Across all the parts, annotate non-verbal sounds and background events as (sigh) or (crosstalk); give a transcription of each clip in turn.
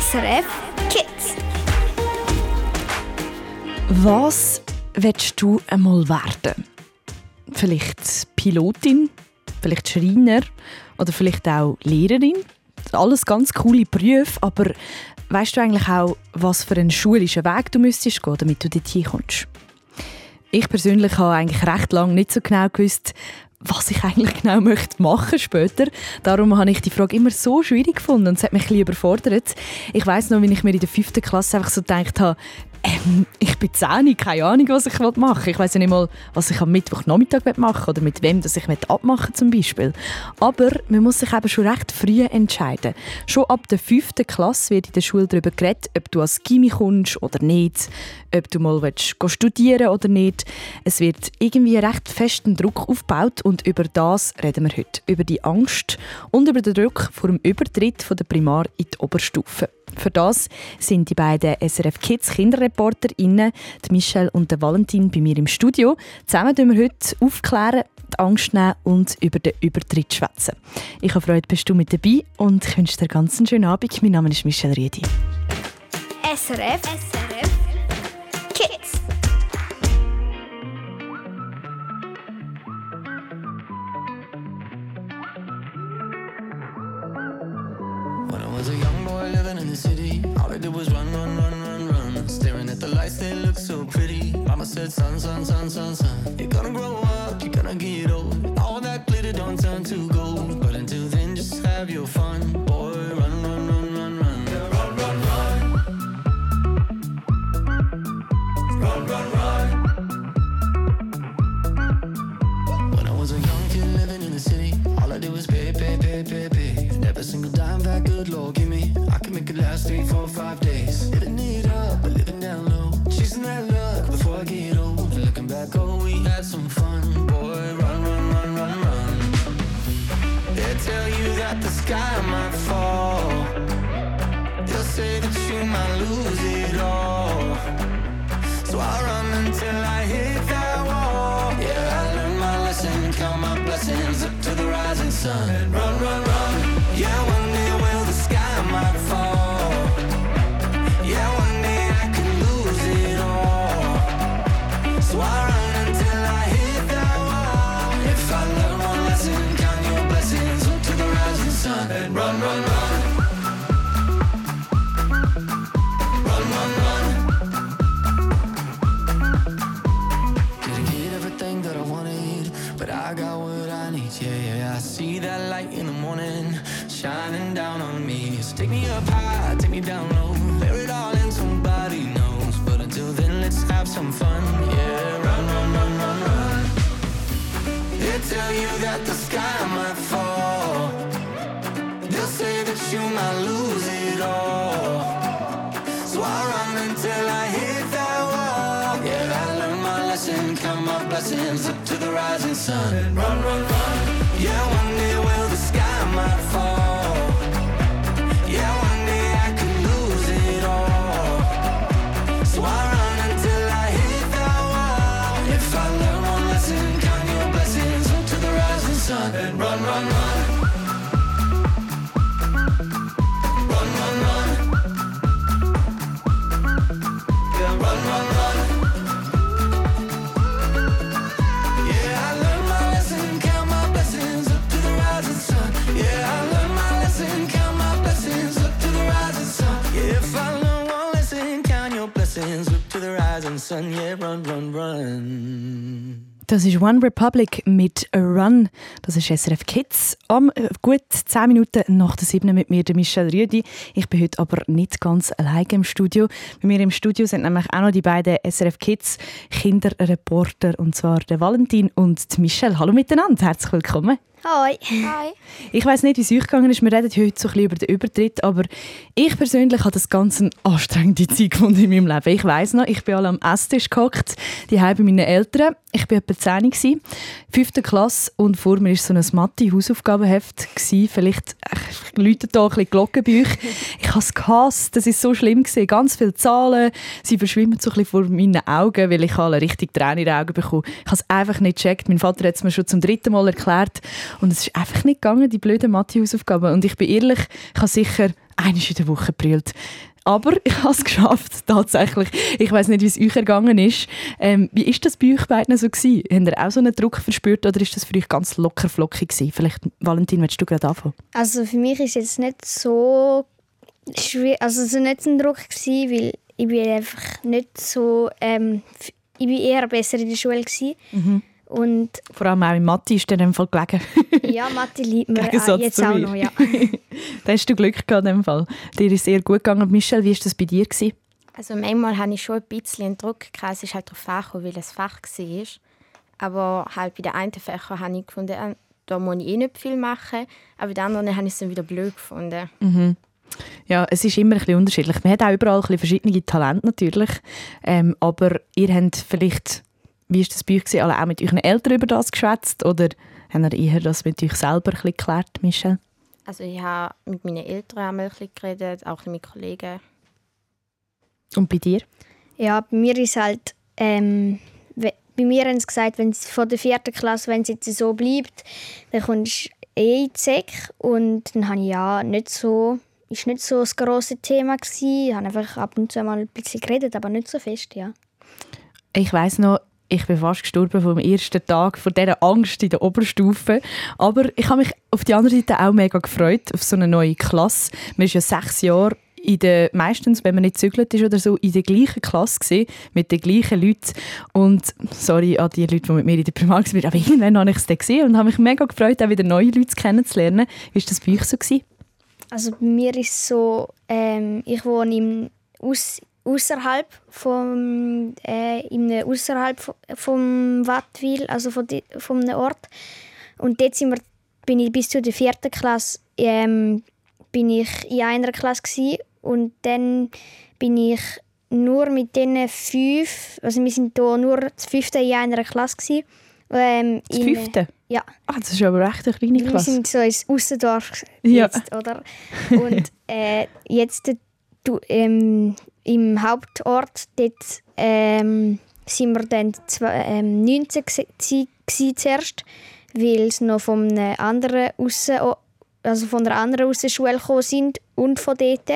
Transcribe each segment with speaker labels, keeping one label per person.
Speaker 1: SRF Kids.
Speaker 2: Was willst du einmal werden? Vielleicht Pilotin, vielleicht Schreiner oder vielleicht auch Lehrerin? Alles ganz coole Berufe, aber weißt du eigentlich auch, was für einen schulischen Weg du müsstest gehen, damit du dorthin kommst? Ich persönlich habe eigentlich recht lange nicht so genau gewusst, was ich eigentlich genau (laughs) möchte machen später. Darum habe ich die Frage immer so schwierig gefunden und es hat mich ein bisschen überfordert. Ich weiß noch, wie ich mir in der fünften Klasse einfach so gedacht habe, ähm, ich bin 10, keine Ahnung, was ich machen will. Ich weiß ja nicht mal, was ich am Mittwochnachmittag machen will oder mit wem dass ich abmachen zum Beispiel. Aber man muss sich eben schon recht früh entscheiden. Schon ab der 5. Klasse wird in der Schule darüber geredet, ob du als Gimmi kommst oder nicht, ob du mal willst, studieren oder nicht. Es wird irgendwie recht festen Druck aufgebaut und über das reden wir heute. Über die Angst und über den Druck vor dem Übertritt von der Primar in die Oberstufe. Für das sind die beiden SRF Kids KinderreporterInnen, die Michelle und der Valentin, bei mir im Studio. Zusammen wir heute aufklären, die Angst nehmen und über den Übertritt schwätzen. Ich habe Freude, bist du mit dabei und ich wünsche dir ganz einen schönen Abend. Mein Name ist Michelle Riedi.
Speaker 1: SRF, SRF Kids.
Speaker 3: Was a young boy living in the city, all I did was run, run, run, run, run. Staring at the lights, they look so pretty. Mama said, son, son, son, son, son. You're gonna grow up, you're gonna get old. All that glitter don't turn to gold. But until then, just have your fun. for five days. You that the sky might fall. They'll say that you might lose it all. So I run until I hit that wall. Yeah, I learned my lesson, count my blessings up to the rising sun. Run, run, run. One
Speaker 2: Republic mit A Run. Das ist SRF Kids. Am äh, gut 10 Minuten nach der 7 mit mir, Michelle Rüdi. Ich bin heute aber nicht ganz alleine im Studio. Bei mir im Studio sind nämlich auch noch die beiden SRF Kids Kinderreporter, und zwar der Valentin und die Michelle. Hallo miteinander, herzlich willkommen.
Speaker 1: Hoi. Hi.
Speaker 2: Ich weiß nicht, wie es euch gegangen ist. Wir reden heute so ein bisschen über den Übertritt, aber ich persönlich habe das Ganze eine anstrengende Zeit gefunden in meinem Leben. Ich weiß noch, ich bin alle am Esstisch gehockt, die bei meinen Eltern. Ich war etwa 10 gsi, fünfte Klasse und vor mir war so ein Mathe-Hausaufgabenheft. Vielleicht, ich läutet hier ein bisschen Glocken bei euch. Ich habe es gehasst, das war so schlimm. Gewesen. Ganz viele Zahlen, sie verschwimmen so ein bisschen vor meinen Augen, weil ich alle richtig Tränen in die Augen bekomme. Ich habe es einfach nicht gecheckt. Mein Vater hat es mir schon zum dritten Mal erklärt und es ist einfach nicht gegangen, die blöden Mathe-Hausaufgaben. Und ich bin ehrlich, ich habe sicher einmal in der Woche gebrüllt. Aber ich habe es geschafft, (laughs) tatsächlich. Ich weiß nicht, wie es euch ergangen ist. Ähm, wie ist das bei euch beiden so gewesen? Habt ihr auch so einen Druck verspürt oder ist das für euch ganz locker flockig gewesen? Vielleicht, Valentin, willst du gerade anfangen?
Speaker 1: Also für mich ist jetzt nicht so schwer, also so nicht ein Druck gewesen, weil ich bin einfach nicht so, ähm, ich bin eher besser in der Schule gewesen.
Speaker 2: Mhm.
Speaker 1: Und
Speaker 2: Vor allem auch in Mathe ist dir in dem Fall gelegen. (laughs)
Speaker 1: ja, Mathe liebt mir (laughs) auch jetzt auch noch, ja. (laughs)
Speaker 2: da hast du Glück gehabt in dem Fall. Dir ist sehr gut gegangen. Michelle, wie war das bei dir? Gewesen?
Speaker 4: Also manchmal hatte ich schon ein bisschen Druck. gehabt. Es ist halt darauf angekommen, weil es Fach war. Aber halt bei den einen Fächern habe ich gefunden, äh, da muss ich eh nicht viel machen. Aber bei den anderen habe ich es dann wieder blöd gefunden.
Speaker 2: Ja, es ist immer ein bisschen unterschiedlich. Man hat auch überall ein bisschen verschiedene Talente natürlich. Ähm, aber ihr habt vielleicht, wie ist das bei euch, gewesen, alle auch mit euren Eltern über das geschwätzt? Oder habt ihr eher das mit euch selber ein bisschen geklärt, Michelle?
Speaker 4: Also ich habe mit meinen Eltern einmal ein bisschen geredet, auch mit Kollegen.
Speaker 2: Und bei dir?
Speaker 1: Ja, bei mir ist halt, ähm, bei mir haben sie gesagt, wenn es von der vierten Klasse, wenn es jetzt so bleibt, dann kommst du eh in die Sek. Und dann habe ich ja nicht so, ist nicht so das grosse Thema gewesen. Ich habe einfach ab und zu mal ein bisschen geredet, aber nicht so fest, ja.
Speaker 2: Ich weiß noch, ich bin fast gestorben vom ersten Tag vor dieser Angst in der Oberstufe. Aber ich habe mich auf die andere Seite auch mega gefreut auf so eine neue Klasse. Man ist ja sechs Jahre in der, meistens, wenn man nicht zügelt ist oder so, in der gleichen Klasse gewesen, mit den gleichen Leuten. Und sorry an die Leute, die mit mir in der Primar waren, aber irgendwann habe ich es dann gesehen und habe mich mega gefreut, auch wieder neue Leute kennenzulernen. Wie war das bei euch so? Gewesen?
Speaker 1: Also bei mir ist es so, ähm, ich wohne im aus, außerhalb vom äh, im außerhalb vom Wattwil, also von di, vom Ort. Und dort sind wir, bin ich bis zur vierten Klasse ähm, bin ich in einer Klasse gsi und dann bin ich nur mit diesen fünf, also wir sind hier nur das fünfte in einer Klasse gsi. Ähm,
Speaker 2: Das
Speaker 1: in-
Speaker 2: fünfte?
Speaker 1: Ja.
Speaker 2: Ah, das ist aber echt eine kleine
Speaker 1: wir
Speaker 2: Klasse.
Speaker 1: sind so ins Aussendorf
Speaker 2: Ja.
Speaker 1: jetzt, oder? Und (laughs) äh, jetzt äh, du, ähm, im Hauptort, dort ähm, sind wir dann zwei, ähm, 19 gsi- zuerst, weil es noch von einer anderen Aussen, also von einer anderen Aussenschule gekommen sind und von dort.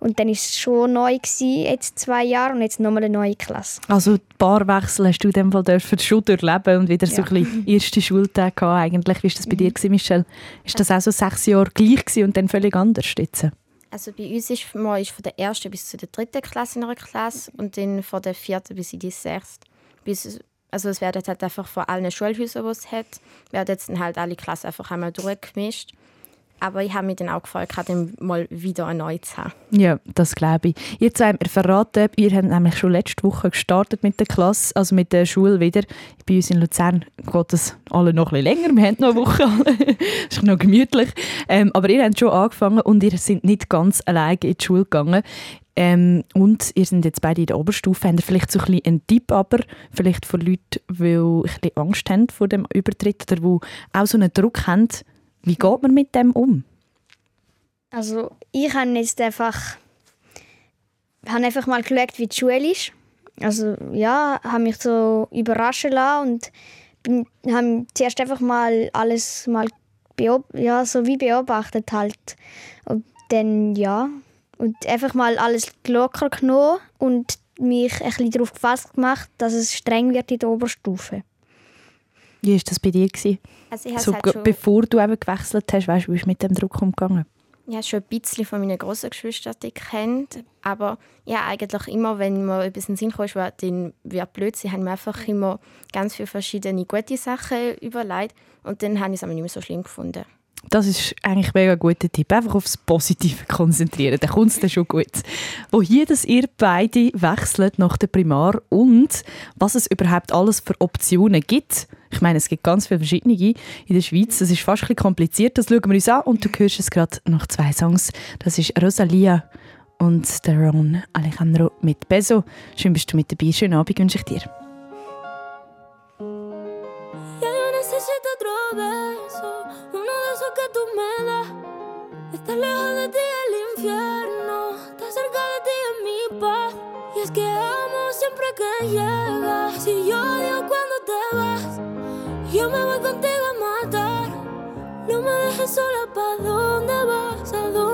Speaker 1: Und dann war es schon neu, gewesen, jetzt zwei Jahre und jetzt nochmal eine neue Klasse.
Speaker 2: Also die Barwechsel hast du in dem Fall dürfen schon durchleben und wieder so
Speaker 1: Ja.
Speaker 2: ein bisschen erste Schultag gehabt eigentlich. Wie war das bei dir, gewesen, Michelle? Ist das auch so sechs Jahre gleich gewesen und dann völlig anders jetzt?
Speaker 4: Also bei uns ist man ist von der ersten bis zur dritten Klasse in einer Klasse und dann von der vierten bis in die sechste. Bis, also es werden halt einfach von allen Schulhäusern, die es hat, werden jetzt halt alle Klassen einfach einmal durchgemischt. Aber ich habe mich dann auch gefreut, dann mal wieder neu zu haben.
Speaker 2: Ja, das glaube ich. Jetzt haben wir verraten, ihr habt nämlich schon letzte Woche gestartet mit der Klasse, also mit der Schule wieder. Bei uns in Luzern geht das alle noch ein bisschen länger. Wir haben noch eine Woche, das (laughs) ist noch gemütlich. Ähm, aber ihr habt schon angefangen und ihr seid nicht ganz alleine in die Schule gegangen. Ähm, und ihr seid jetzt beide in der Oberstufe. Habt ihr vielleicht so ein bisschen einen Tipp, aber vielleicht von Leuten, die ein bisschen Angst haben vor dem Übertritt oder die auch so einen Druck haben. Wie geht man mit dem um?
Speaker 1: Also ich habe jetzt einfach, habe einfach mal geschaut, wie die Schule ist. Also ja, habe mich so überraschen lassen und bin, habe zuerst einfach mal alles mal ja, so wie beobachtet halt. Und dann ja, und einfach mal alles locker genommen und mich ein bisschen darauf gefasst gemacht, dass es streng wird in der Oberstufe.
Speaker 2: Wie war das bei dir? Gewesen?
Speaker 4: Also ich
Speaker 2: So,
Speaker 4: halt schon,
Speaker 2: bevor du eben gewechselt hast, weißt du, wie bist du mit dem Druck umgegangen?
Speaker 4: ich habe schon ein bisschen von meinen grossen Geschwistern kennt, aber ja eigentlich immer, wenn mir etwas in den Sinn kommt, was dann wird blöd sein, haben wir einfach immer ganz viele verschiedene gute Sachen überlegt und dann habe ich es aber nicht mehr so schlimm gefunden.
Speaker 2: Das ist eigentlich ein mega guter Tipp. Einfach aufs Positive konzentrieren, dann kommt es dann schon gut. Wohin dass ihr beide wechselt nach der Primar und was es überhaupt alles für Optionen gibt. Ich meine, es gibt ganz viele verschiedene in der Schweiz. Das ist fast ein bisschen kompliziert, das schauen wir uns an. Und du hörst es gerade nach zwei Songs. Das ist Rosalia und der Ron Alejandro mit Beso. Schön bist du mit dabei. Schönen Abend wünsche ich dir.
Speaker 5: Que tú me das. Estar lejos de ti el infierno, estar cerca de ti es mi paz. Y es que amo siempre que llegas. Si yo odio cuando te vas, yo me voy contigo a matar. No me dejes sola, ¿pa' dónde vas? ¿A dónde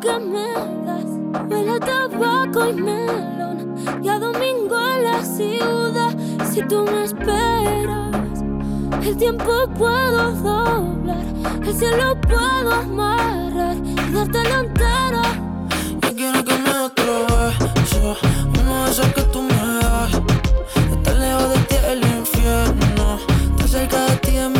Speaker 5: Que me das. Huele a tabaco y melón y a domingo en la ciudad. Si tú me esperas, el tiempo puedo doblar, el cielo puedo amarrar y dártelo entero.
Speaker 6: Yo quiero que me otro beso, uno de esos que tú me das. Estar lejos de ti el infierno, estar cerca de ti es mi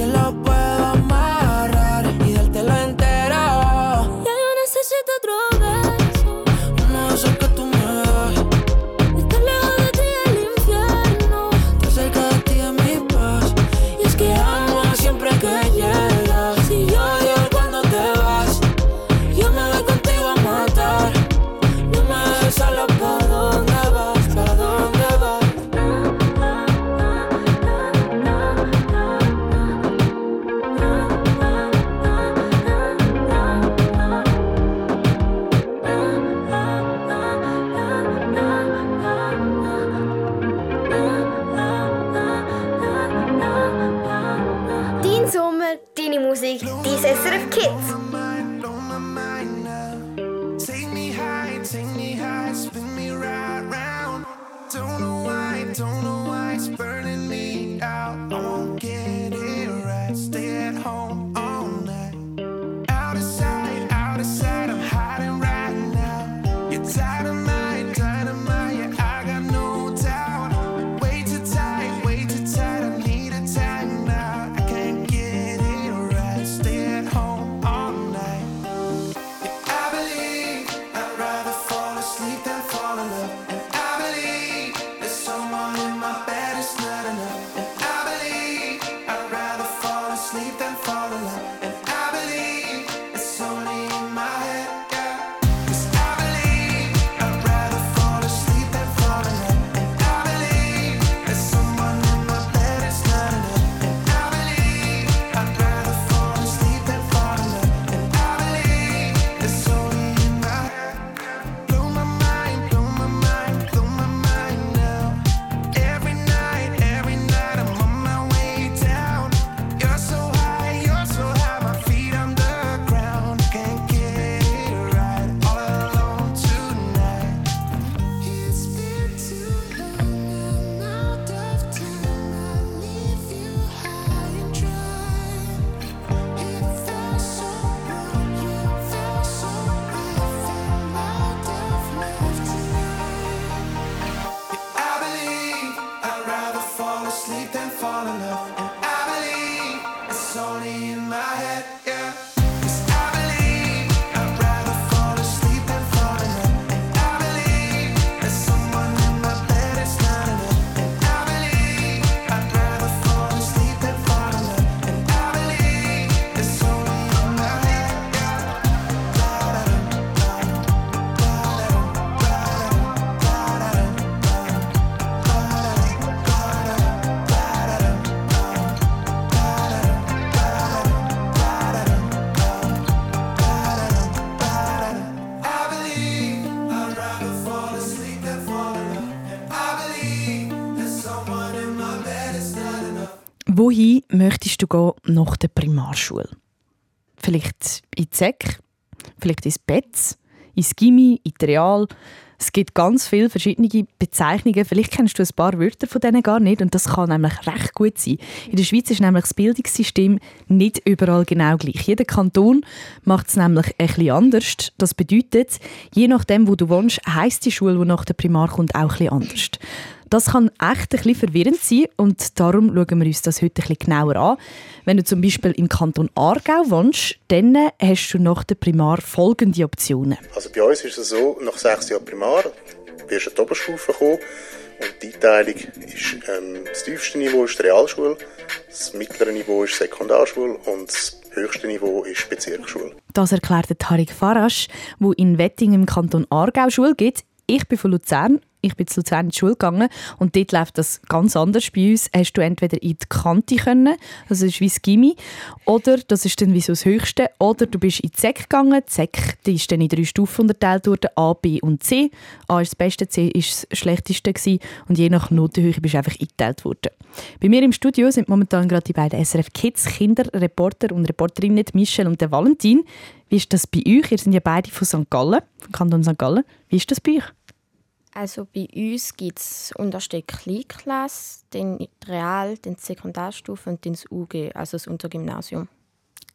Speaker 7: your love.
Speaker 2: Gehen nach der Primarschule? Vielleicht in die vielleicht ins Betz, ins Gimmi, in Real. Es gibt ganz viele verschiedene Bezeichnungen. Vielleicht kennst du ein paar Wörter von denen gar nicht und das kann nämlich recht gut sein. In der Schweiz ist nämlich das Bildungssystem nicht überall genau gleich. Jeder Kanton macht es nämlich bisschen anders. Das bedeutet, je nachdem, wo du wohnst, heisst die Schule, die nach der Primar kommt, auch bisschen anders. Das kann echt ein bisschen verwirrend sein und darum schauen wir uns das heute ein bisschen genauer an. Wenn du zum Beispiel im Kanton Aargau wohnst, dann hast du nach der Primar folgende Optionen.
Speaker 8: Also bei uns ist es so, nach sechs Jahren Primar wirst du in die Oberstufe kommen und die Einteilung ist, ähm, das tiefste Niveau ist die Realschule, das mittlere Niveau ist Sekundarschule und das höchste Niveau ist Bezirksschule.
Speaker 2: Das erklärt Tarik Farasch, wo in Wetting im Kanton Aargau Schule gibt. Ich bin von Luzern ich bin zu Luzern in die Schule gegangen und dort läuft das ganz anders. Bei uns hast du entweder in die Kante können, das ist wie das Gimmi, oder das ist dann wie so das Höchste, oder du bist in die SEC gegangen. Die SEC die ist dann in drei Stufen unterteilt worden, A, B und C. A ist das Beste, C ist das Schlechteste gewesen, und je nach Notenhöhe bist du einfach eingeteilt worden. Bei mir im Studio sind momentan gerade die beiden SRF Kids Kinderreporter und Reporterinnen Michelle und der Valentin. Wie ist das bei euch? Ihr seid ja beide von St. Gallen, vom Kanton St. Gallen. Wie ist das bei euch?
Speaker 4: Also bei uns gibt es unterste Kleinklasse, die Real, die Sekundarstufe und das UG, also das Untergymnasium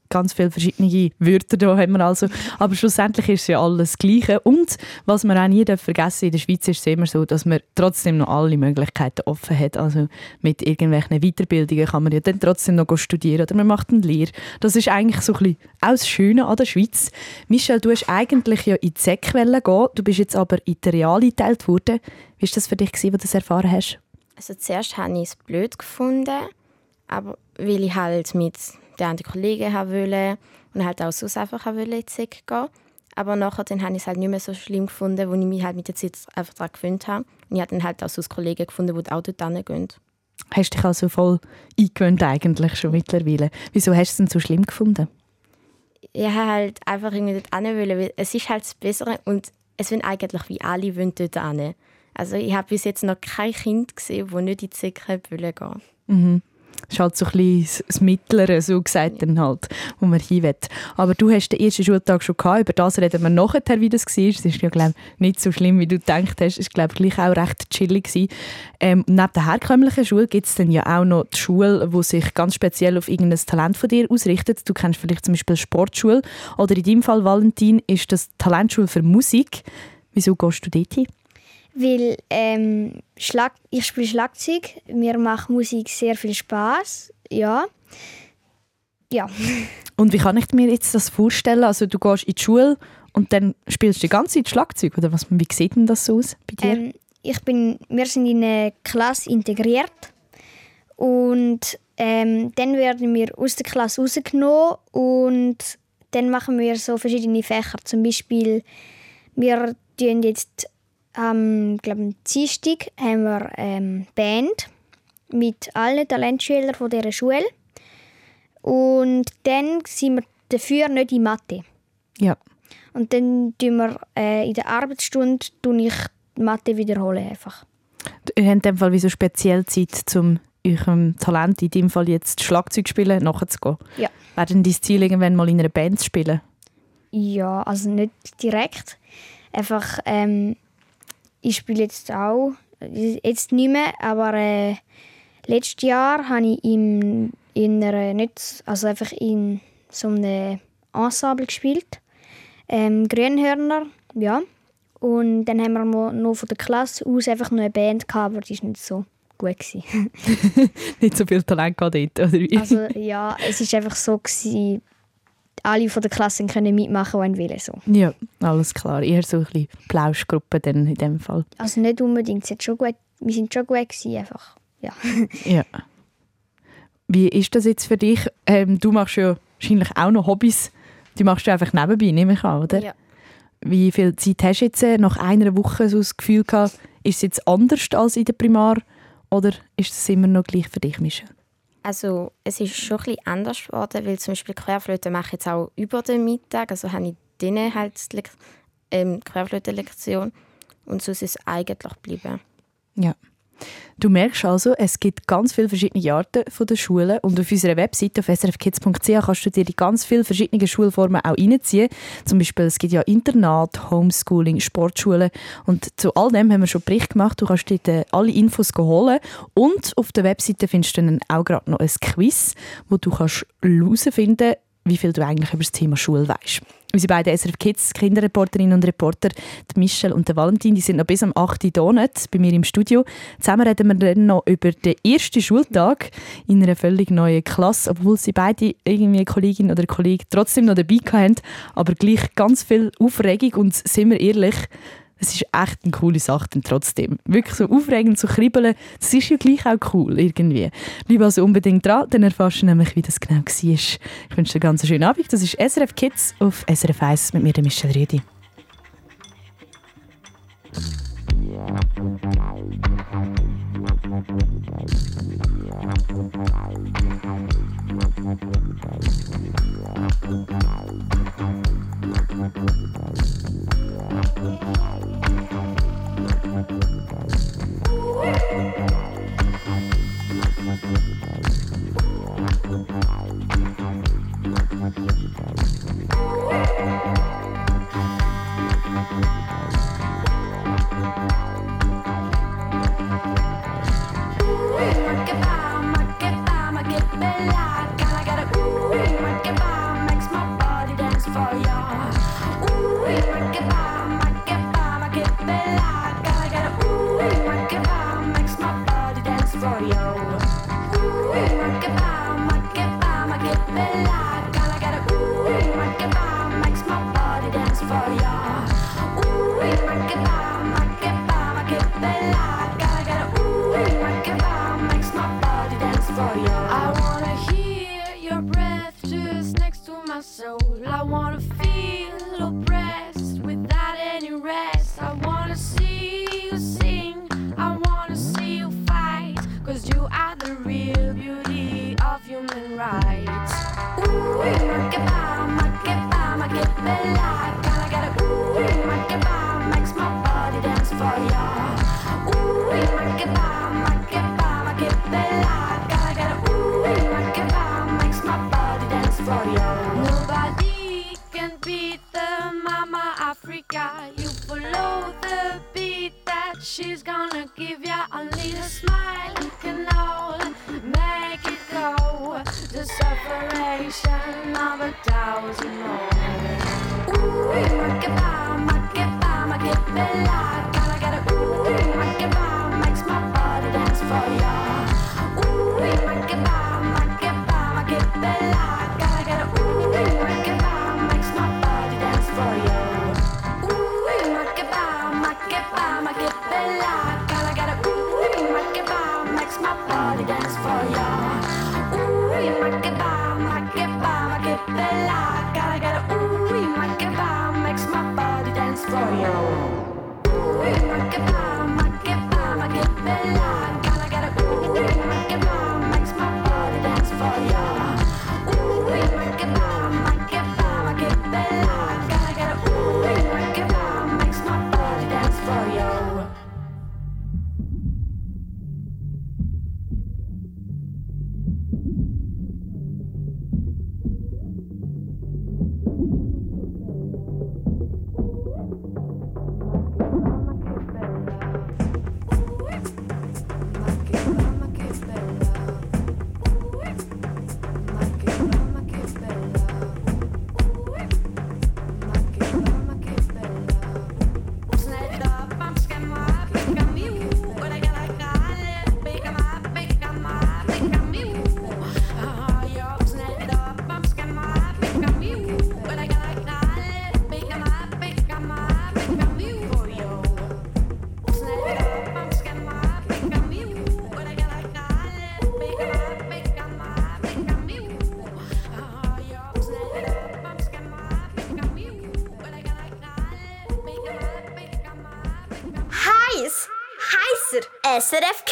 Speaker 2: ganz viele verschiedene Wörter da haben wir also. Aber schlussendlich ist es ja alles Gleiche. Und was man auch nie vergessen in der Schweiz ist es immer so, dass man trotzdem noch alle Möglichkeiten offen hat. Also mit irgendwelchen Weiterbildungen kann man ja dann trotzdem noch studieren oder man macht eine Lehre. Das ist eigentlich so ein bisschen auch das Schöne an der Schweiz. Michelle, du hast eigentlich ja in die SEC gehen, du bist jetzt aber in die Real geteilt worden. Wie war das für dich, als du das erfahren hast?
Speaker 4: Also zuerst habe ich es blöd gefunden, aber weil ich halt mit den anderen Kollegen haben wollen und halt auch sonst einfach in die SEC gehen. Aber nachher dann habe ich es halt nicht mehr so schlimm gefunden, wo ich mich halt mit der Zeit einfach daran gewöhnt habe. Und ich habe dann halt auch sonst Kollegen gefunden, die auch dort hingehen.
Speaker 2: Hast du dich also voll eingewöhnt eigentlich schon mittlerweile. Wieso hast du es denn so schlimm gefunden?
Speaker 4: Ich habe halt einfach irgendwie dort hin wollen, weil es ist halt das Bessere und es sind eigentlich wie alle wollen dort hin. Also ich habe bis jetzt noch kein Kind gesehen, das nicht in die SEC gehen wollte.
Speaker 2: Mhm. Das ist halt so ein bisschen das Mittlere, so gesagt dann halt, wo man hin will. Aber du hast den ersten Schultag schon gehabt, über das reden wir nachher, wie das war. Es ist ja, glaube nicht so schlimm, wie du gedacht hast. Es war, glaube gleich auch recht chillig. Ähm, neben der herkömmlichen Schule gibt es dann ja auch noch die Schule, die sich ganz speziell auf irgendein Talent von dir ausrichtet. Du kennst vielleicht zum Beispiel Sportschule oder in deinem Fall, Valentin, ist das Talentschule für Musik. Wieso gehst du dort hin?
Speaker 1: Weil ähm, Schlag ich spiele Schlagzeug, mir macht Musik sehr viel Spaß, ja. Ja. (laughs)
Speaker 2: Und wie kann ich mir jetzt das vorstellen? Also du gehst in die Schule und dann spielst du die ganze Zeit Schlagzeug oder was? Wie sieht denn das so aus bei dir?
Speaker 1: Ähm, ich bin, wir sind in eine Klasse integriert und ähm, dann werden wir aus der Klasse rausgenommen und dann machen wir so verschiedene Fächer. Zum Beispiel wir tun jetzt am glaube Dienstag haben wir ähm, Band mit allen Talentschülern von dieser Schule. Und dann sind wir dafür nicht in Mathe.
Speaker 2: Ja.
Speaker 1: Und dann tun wir äh, in der Arbeitsstunde tun ich Mathe wiederholen einfach.
Speaker 2: Ihr habt in dem Fall wie so speziell Zeit, um eurem Talent, in dem Fall jetzt Schlagzeug spielen, nachzugehen.
Speaker 1: Ja.
Speaker 2: Wäre denn dein Ziel, irgendwann mal in einer Band zu spielen?
Speaker 1: Ja, also nicht direkt. Einfach ähm, ich spiele jetzt auch, jetzt nicht mehr, aber äh, letztes Jahr habe ich in, in einer, nicht, also einfach in so einem Ensemble gespielt. Ähm, Grünhörner, ja. Und dann haben wir noch von der Klasse aus einfach noch eine Band gehabt, aber die war nicht so gut. (laughs)
Speaker 2: nicht so viel Talent dort, oder wie?
Speaker 1: Also ja, es war einfach so, gewesen, alle von der Klasse können mitmachen, die wollen. So.
Speaker 2: Ja, alles klar. Eher so ein bisschen Plauschgruppe dann in dem Fall.
Speaker 1: Also nicht unbedingt. Es schon gut, wir sind schon gut gewesen, einfach. Ja. (laughs)
Speaker 2: ja. Wie ist das jetzt für dich? Ähm, du machst ja wahrscheinlich auch noch Hobbys. Die machst du einfach nebenbei, nehme ich an, oder?
Speaker 4: Ja.
Speaker 2: Wie viel Zeit hast du jetzt äh, nach einer Woche so das Gefühl gehabt, ist es jetzt anders als in der Primar oder ist es immer noch gleich für dich, Michelle?
Speaker 4: Also es ist schon ein anders geworden, weil zum Beispiel Querflöte mache ich jetzt auch über den Mittag, also habe ich denen halt ähm, Querflöte-Lektion und so ist es eigentlich geblieben.
Speaker 2: Ja.
Speaker 9: Du merkst also, es gibt ganz viele verschiedene Arten von der Schulen und auf unserer Webseite auf srfkids.ch kannst du dir die ganz viele verschiedene Schulformen auch reinziehen. Zum Beispiel, es gibt ja Internat, Homeschooling, Sportschulen und zu all dem haben wir schon Bericht gemacht. Du kannst dir alle Infos holen und auf der Webseite findest du dann auch gerade noch ein Quiz, wo du kannst herausfinden wie viel du eigentlich über das Thema Schule weißt. Unsere beiden SRF Kids Kinderreporterinnen und Reporter, die Michelle und der Valentin, die sind noch bis am 8. Uhr nicht bei mir im Studio. Zusammen reden wir dann noch über den ersten Schultag in einer völlig neuen Klasse, obwohl sie beide irgendwie Kollegin oder Kollege trotzdem noch dabei hatten, aber gleich ganz viel Aufregung und sind wir ehrlich, es ist echt eine coole Sache dann trotzdem. Wirklich so aufregend, so kribbeln, das ist ja gleich auch cool irgendwie. Bleib also unbedingt dran, dann erfährst du nämlich, wie das genau war. Ich wünsche dir einen ganz schönen Abend. Das ist SRF Kids auf SRF 1 mit mir, Michelle Rüdi.
Speaker 10: the beat that she's gonna give ya. Only a smile can all make it go. The separation of a thousand more. Ooh, make it by, make it by, make it working SRF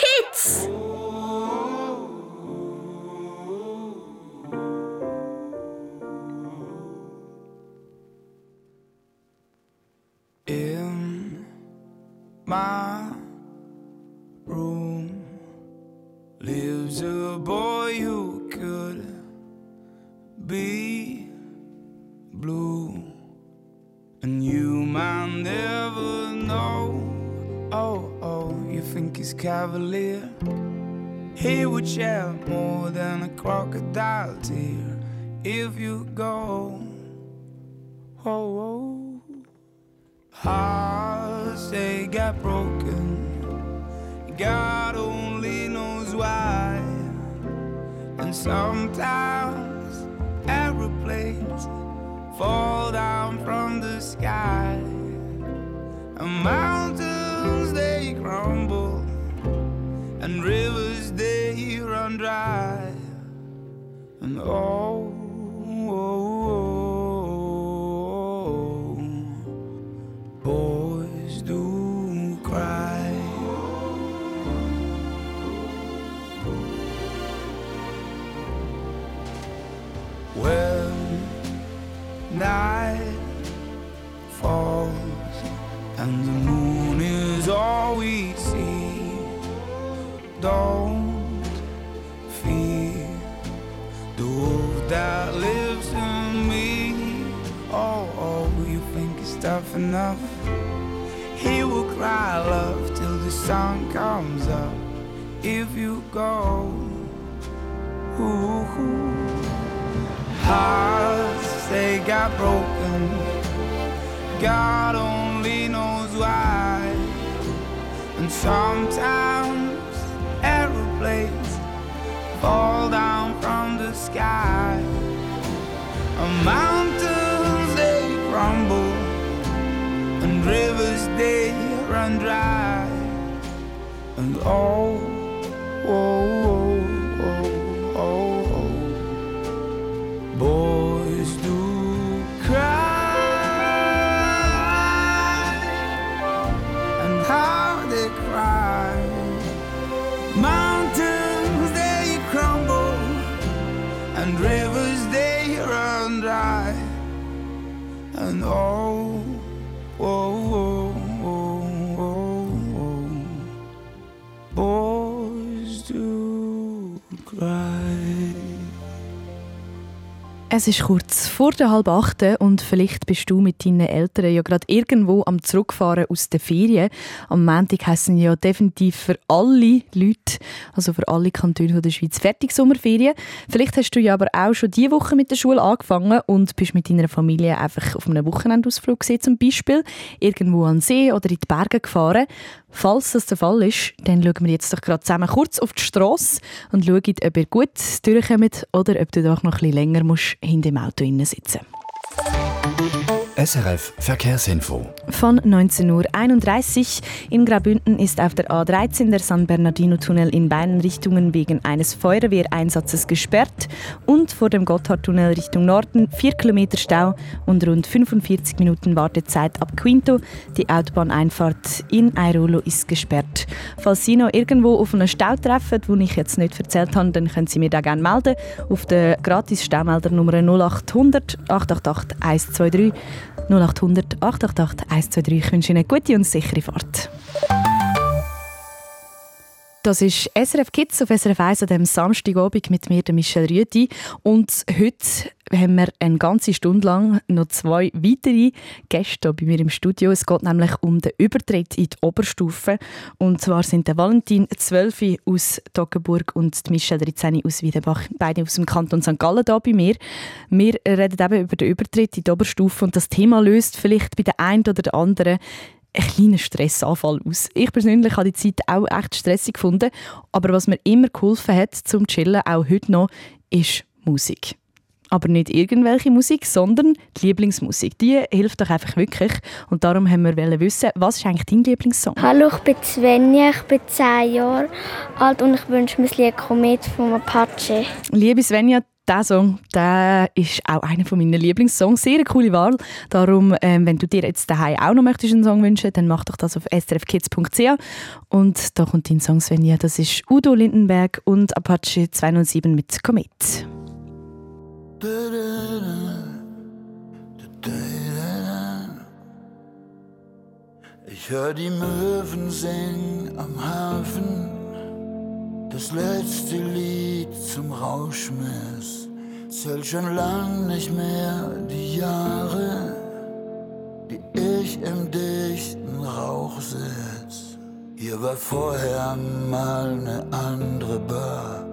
Speaker 10: Oh oh oh, oh, oh, oh, boys do cry. When night falls and the moon is all we see, don't enough? He will cry love till the sun comes up. If you go, ooh, hearts they got broken. God only knows why. And sometimes aeroplanes fall down from the sky. And mountains rivers they run dry. And oh, oh, oh,
Speaker 2: Es ist kurz vor der halb acht und vielleicht bist du mit deinen Eltern ja gerade irgendwo am Zurückfahren aus den Ferien. Am Montag heissen ja definitiv für alle Leute, also für alle Kantone der Schweiz, fertig Sommerferien. Vielleicht hast du ja aber auch schon diese Woche mit der Schule angefangen und bist mit deiner Familie einfach auf einem Wochenendausflug gesehen, zum Beispiel irgendwo an den See oder in die Berge gefahren. Falls das der Fall ist, dann schauen wir jetzt doch gerade zusammen kurz auf die Strasse und schauen, ob ihr gut durchkommt oder ob du doch noch ein bisschen länger musst hinter dem Auto sitzen
Speaker 11: SRF Verkehrsinfo.
Speaker 2: Von 19.31 Uhr in Graubünden ist auf der A13 der San Bernardino-Tunnel in beiden Richtungen wegen eines Feuerwehreinsatzes gesperrt und vor dem Gotthardtunnel Richtung Norden 4 Kilometer Stau und rund 45 Minuten Wartezeit ab Quinto. Die Autobahneinfahrt in Airolo ist gesperrt. Falls Sie noch irgendwo auf einen Stau treffen, den ich jetzt nicht erzählt habe, dann können Sie mir da gerne melden auf der gratis Staumelder Nummer 0800 888 123 0800 888 123. Ich wünsche Ihnen eine gute und sichere Fahrt. Das ist SRF Kids auf SRF 1 an diesem Samstagabend mit mir, Michelle Rüti. Und heute haben wir eine ganze Stunde lang noch zwei weitere Gäste bei mir im Studio. Es geht nämlich um den Übertritt in die Oberstufe. Und zwar sind der Valentin 12 aus Toggenburg und die Michelle Rizeni aus Wiedenbach, beide aus dem Kanton St. Gallen hier bei mir. Wir reden eben über den Übertritt in die Oberstufe und das Thema löst vielleicht bei der einen oder der anderen einen kleinen Stressanfall aus. Ich persönlich habe die Zeit auch echt stressig gefunden, aber was mir immer geholfen hat zum Chillen, auch heute noch, ist Musik. Aber nicht irgendwelche Musik, sondern die Lieblingsmusik. Die hilft doch einfach wirklich. Und darum haben wir wissen, was ist eigentlich dein Lieblingssong?
Speaker 12: Hallo, ich bin Svenja, ich bin 10 Jahre alt und ich wünsche mir das Lied Komet von Apache.
Speaker 2: Liebe Svenja, dieser Song der ist auch einer meiner Lieblingssongs. Sehr eine coole Wahl. Darum, ähm, wenn du dir jetzt daheim auch noch möchtest einen Song wünschen, dann mach doch das auf srfkids.ch. Und da kommt dein Song, Svenja. Das ist Udo Lindenberg und Apache 207 mit Komet.
Speaker 13: Ich hör die Möwen singen am Hafen, das letzte Lied zum Rauschmiss. Zähl schon lang nicht mehr die Jahre, die ich im dichten Rauch sitz. Hier war vorher mal ne andere Bar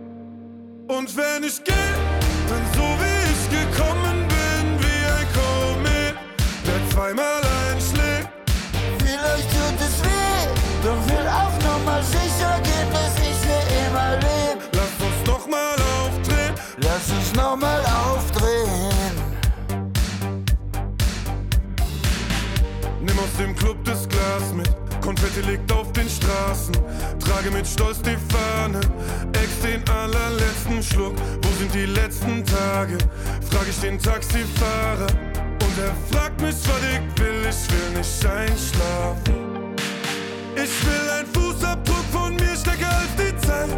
Speaker 11: Und wenn ich geh, dann so wie ich gekommen bin, wie ein Komet, der zweimal einschlägt.
Speaker 13: Vielleicht tut es weh, doch will auf Nummer sicher gehen, dass ich für immer leb.
Speaker 11: Lass uns nochmal aufdrehen.
Speaker 13: Lass uns nochmal aufdrehen.
Speaker 11: Nimm aus dem Club das Glas mit. Konfetti liegt auf den Straßen. Trage mit Stolz die Fahne. Ex den allerletzten Schluck. Wo sind die letzten Tage? Frag ich den Taxifahrer. Und er fragt mich, was ich will. Ich will nicht einschlafen. Ich will ein Fußabdruck von mir stärker als die Zeit.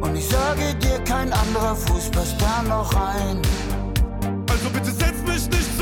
Speaker 13: Und ich sage dir, kein anderer Fuß passt da noch rein.
Speaker 11: Also bitte setz mich nicht zu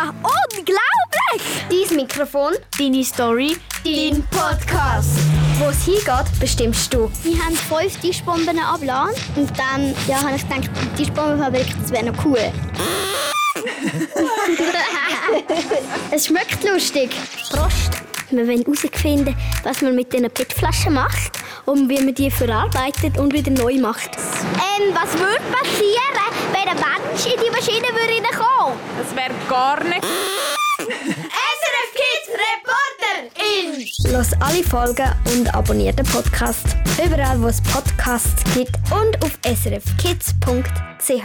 Speaker 12: ja unglaublich!
Speaker 14: Dein Mikrofon,
Speaker 12: Deine Story,
Speaker 14: dein Podcast. Wo es hingeht, bestimmst du.
Speaker 12: Wir haben fünf Tischbomben abgeladen und dann ja, habe ich gedacht, die Tischbombenfabrik, das wäre noch cool. (laughs) es schmeckt lustig. Prost! Wir wollen herausfinden, was man mit diesen PET-Flaschen macht und wie man die verarbeitet und wieder neu macht. Ähm, was würde passieren, wenn ein Mensch in die Maschine würde kommen?
Speaker 15: Das wäre gar nicht.
Speaker 14: SRF Kids Reporter in.
Speaker 16: Los alle Folgen und abonniert den Podcast. Überall, wo es Podcasts gibt und auf srfkids.ch.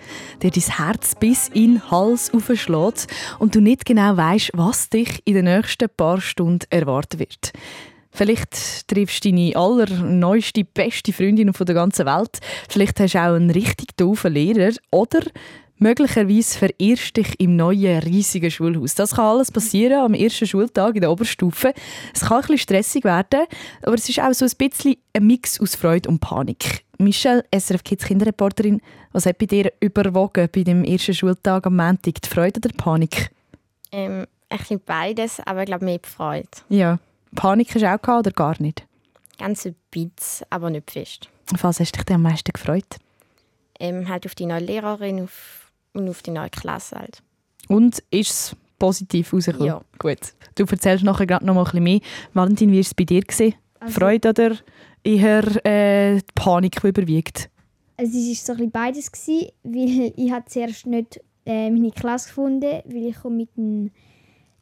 Speaker 2: Dir dein Herz bis in den Hals aufschlägt und du nicht genau weißt, was dich in den nächsten paar Stunden erwarten wird? Vielleicht triffst du deine allerneueste, beste Freundin von der ganzen Welt. Vielleicht hast du auch einen richtig doofen Lehrer. Oder möglicherweise verirrst dich im neuen, riesigen Schulhaus. Das kann alles passieren am ersten Schultag in der Oberstufe. Es kann ein bisschen stressig werden, aber es ist auch so ein bisschen ein Mix aus Freude und Panik. Michelle, SRF Kids Kinderreporterin, was hat bei dir überwogen bei dem ersten Schultag am Montag? Die Freude oder die Panik?
Speaker 4: Ähm, ein bisschen beides, aber ich glaube mehr die Freude.
Speaker 2: Ja. Panik hast du auch gehabt, oder gar nicht?
Speaker 4: Ganz ein bisschen, aber nicht fest.
Speaker 2: Auf was hast du dich am meisten gefreut?
Speaker 4: Ähm, halt auf die neue Lehrerin auf, und auf die neue Klasse halt.
Speaker 2: Und ist es positiv rausgekommen?
Speaker 4: Ja.
Speaker 2: Gut. Du erzählst nachher gerade noch mal ein bisschen mehr. Valentin, wie war es bei dir? Gewesen?
Speaker 1: Also-
Speaker 2: Freude oder eher äh, die Panik, die überwiegt?
Speaker 1: Also es war so ein bisschen beides, gewesen, weil ich habe zuerst nicht äh, meine Klasse gefunden, weil ich komme mit dem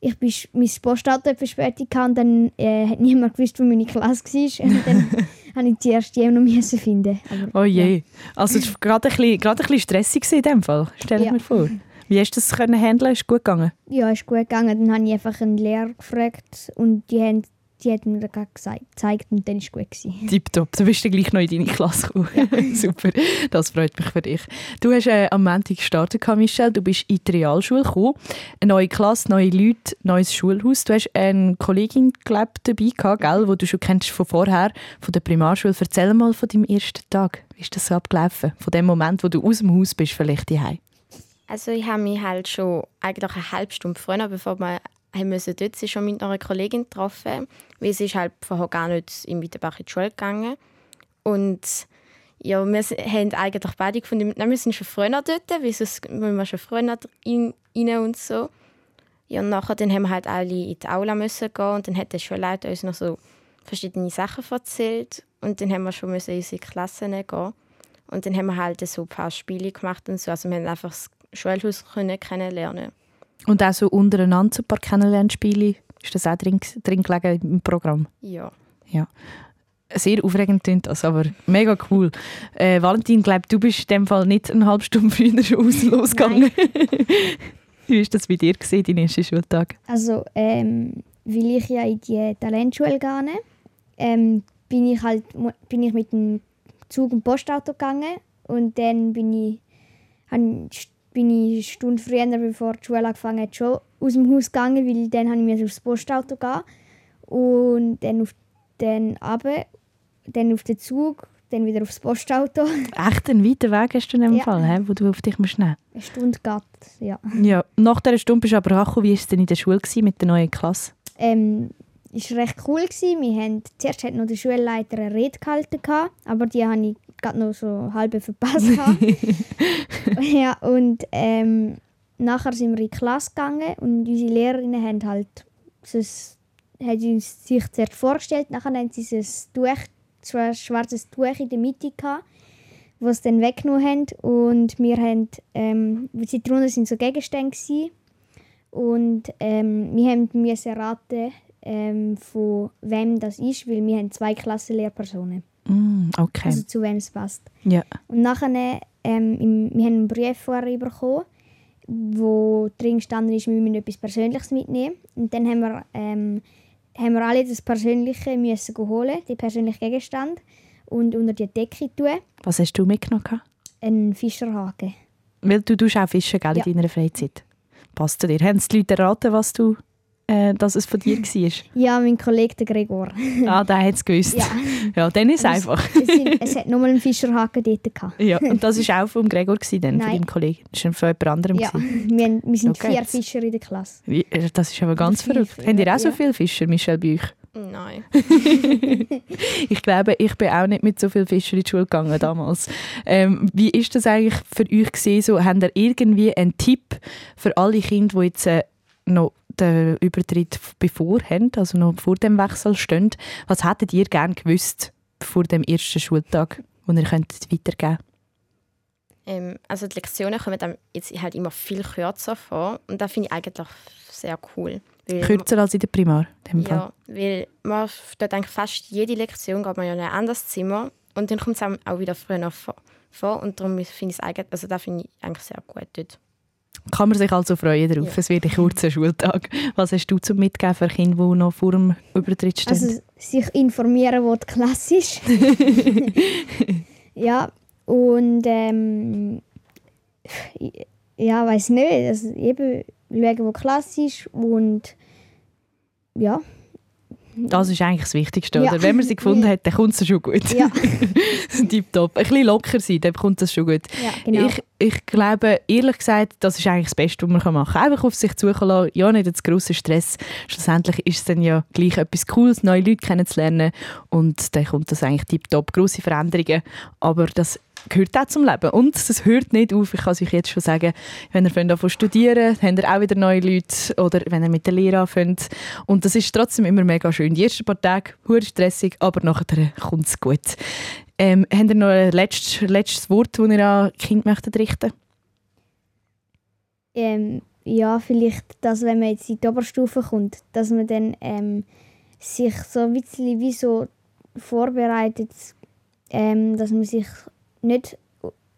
Speaker 1: ich bin mein Postauto Verspätung und dann äh, hat niemand gewusst, wo meine Klasse war. Und dann (laughs) habe ich die erste noch (laughs) müssen finden. Aber,
Speaker 2: Oh je. Also es war gerade ein bisschen, gerade ein bisschen stressig in dem Fall, stell ich
Speaker 1: Ja.
Speaker 2: mir vor. Wie hast du das können handeln? Ist gut gegangen?
Speaker 1: Ja, ist gut gegangen. Dann habe ich einfach einen Lehrer gefragt und die haben die hat mir gerade gezeigt und dann war es gut. Gewesen. (laughs)
Speaker 2: Tipptopp, du bist dann gleich noch in deine Klasse gekommen. (laughs) Super, das freut mich für dich. Du hast äh, am Montag gestartet, Michelle. Du bist in die Realschule gekommen. Eine neue Klasse, neue Leute, neues Schulhaus. Du hast eine Kollegin glaub, dabei gehabt, gell, die du schon kennst von vorher, von der Primarschule. Erzähl mal von deinem ersten Tag. Wie ist das so abgelaufen? Von dem Moment, wo du aus dem Haus bist, vielleicht daheim.
Speaker 4: Also ich habe mich halt schon eigentlich eine halbe Stunde früher, bevor wir haben müssen dort schon mit einer Kollegin getroffen, weil sie ist halt vorher gar nicht in Wittenbach in die Schule gegangen. Und ja, wir haben eigentlich beide gefunden, nein, wir sind schon früher dort, weil sonst müssen wir schon früher in- rein und so. Ja, und nachher dann haben wir halt alle in die Aula müssen gehen und dann hat der Schulleiter uns noch so verschiedene Sachen erzählt und dann haben wir schon müssen in unsere Klassen gehen. Und dann haben wir halt so ein paar Spiele gemacht und so. Also wir haben einfach das Schulhaus können kennenlernen.
Speaker 2: Und auch so untereinander so ein paar Kennenlernspiele. Ist das auch drin, drin gelegen im Programm?
Speaker 4: Ja.
Speaker 2: Ja. Sehr aufregend klingt das, aber mega cool. Äh, Valentin, glaub, du bist in dem Fall nicht eine halbe Stunde früher schon aus losgegangen. (laughs) Wie war das bei dir, gewesen, dein erster Schultag?
Speaker 1: Also, ähm, weil ich ja in die Talentschule gehe, ähm, bin ich halt bin ich mit dem Zug und Postauto gegangen und dann bin ich, bin ich eine Stunde früher, bevor die Schule angefangen hat, schon aus dem Haus gegangen, weil dann habe ich aufs Postauto gehen und dann auf den runter, dann auf den Zug, dann wieder aufs Postauto.
Speaker 2: Echt einen weiten Weg hast du in dem
Speaker 1: Ja.
Speaker 2: Fall, he, wo du auf dich musst nehmen
Speaker 1: Eine Stunde geht, ja.
Speaker 2: Ja. Nach dieser Stunde bist du aber angekommen. Wie war es denn in der Schule gewesen, mit der neuen Klasse?
Speaker 1: Ähm, es war recht cool. Gewesen. Wir haben, zuerst hat noch der Schulleiter eine Rede gehalten, aber die habe ich gerade noch so halb verpasst. (laughs) ja, und ähm, nachher sind wir in die Klasse gegangen und unsere Lehrerinnen haben halt so haben uns sich zuerst vorgestellt, nachher haben sie so ein Tuch, so ein schwarzes Tuch in der Mitte gehabt, was sie dann weggenommen haben und wir haben, ähm, sie drunter sind so Gegenstände gewesen. Und ähm, wir haben müssen raten, ähm, von wem das ist, weil wir haben zwei Klassenlehrpersonen.
Speaker 2: Mm, okay.
Speaker 1: Also zu wem es passt.
Speaker 2: ja.
Speaker 1: Und nachher, ähm, wir haben einen Brief vorher bekommen, wo drin gestanden ist, wir müssen etwas Persönliches mitnehmen. Und dann haben wir, ähm, haben wir alle das Persönliche müssen holen, den persönlichen Gegenstand, und unter die Decke tun,
Speaker 2: Was hast du mitgenommen?
Speaker 1: einen Fischerhaken.
Speaker 2: Weil du tust auch fischen gell,
Speaker 1: Ja.
Speaker 2: in deiner Freizeit. Passt zu dir. Haben die Leute erraten, was du, äh, dass es von dir (laughs) war?
Speaker 1: Ja, mein Kollege der Gregor.
Speaker 2: ah, der hat es gewusst.
Speaker 1: Ja.
Speaker 2: ja, dann ist es einfach.
Speaker 1: Es, sind, es hat nochmal einen Fischerhaken dort gehabt.
Speaker 2: Ja, und das (laughs) war auch von Gregor, gewesen, dann, von
Speaker 1: Nein.
Speaker 2: deinem Kollegen. Das war von jemand anderem.
Speaker 1: Ja,
Speaker 2: gewesen. (laughs)
Speaker 1: wir, wir sind
Speaker 2: Okay.
Speaker 1: vier Fischer in der Klasse.
Speaker 2: Wie, äh, das ist aber ganz
Speaker 1: Vier
Speaker 2: verrückt. Habt ihr auch so
Speaker 1: ja.
Speaker 2: viele Fischer, Michelle, bei euch?
Speaker 4: Nein.
Speaker 2: ich glaube, ich bin auch nicht mit so vielen Fischern in die Schule gegangen damals. Ähm, wie ist das eigentlich für euch gesehen? So, habt ihr irgendwie einen Tipp für alle Kinder, die jetzt äh, noch den Übertritt bevor haben, also noch vor dem Wechsel stehen? Was hättet ihr gerne gewusst vor dem ersten Schultag, den ihr könnt weitergeben
Speaker 4: Ähm, also die Lektionen kommen dann jetzt halt immer viel kürzer vor und das finde ich eigentlich sehr cool.
Speaker 2: Kürzer als in der Primar? in.
Speaker 4: Ja, weil man dort eigentlich fast jede Lektion geht man ja in ein anderes Zimmer Und dann kommt es auch wieder früher vor. vor. Und darum finde ich es eigentlich, also das finde ich eigentlich sehr gut dort.
Speaker 2: Kann man sich also freuen darauf. Ja. Es wird ein kurzer Schultag. Was hast du zum Mitgeben für Kinder, die noch vor dem Übertritt stehen?
Speaker 1: Also sich informieren, wo die Klasse ist. (laughs) ja, und ähm, ja, weiß nicht. Also eben schauen, wo die Klasse ist und ja.
Speaker 2: Das ist eigentlich das Wichtigste, ja. oder? Wenn man sie gefunden hat, dann kommt es schon gut. Ja. (laughs) Tipptopp. Ein bisschen locker sein, dann kommt es schon gut.
Speaker 1: Ja, genau.
Speaker 2: ich, ich glaube, ehrlich gesagt, das ist eigentlich das Beste, was man machen kann. Einfach auf sich zukommen Ja, nicht zu grossen Stress. Schlussendlich ist es dann ja gleich etwas Cooles, neue Leute kennenzulernen. Und dann kommt das eigentlich tipptopp. Grosse Veränderungen. Aber das gehört auch zum Leben. Und es hört nicht auf, ich kann euch jetzt schon sagen, wenn ihr anfangen studieren, habt ihr auch wieder neue Leute oder wenn ihr mit der Lehre anfängt. Und das ist trotzdem immer mega schön. Die ersten paar Tage, hure stressig, aber nachher kommt es gut. Ähm, habt ihr noch ein letztes, letztes Wort, das ihr an Kind möchtet richten
Speaker 1: ähm, Ja, vielleicht, dass wenn man jetzt in die Oberstufe kommt, dass man dann ähm, sich so ein bisschen wie so vorbereitet, ähm, dass man sich nicht,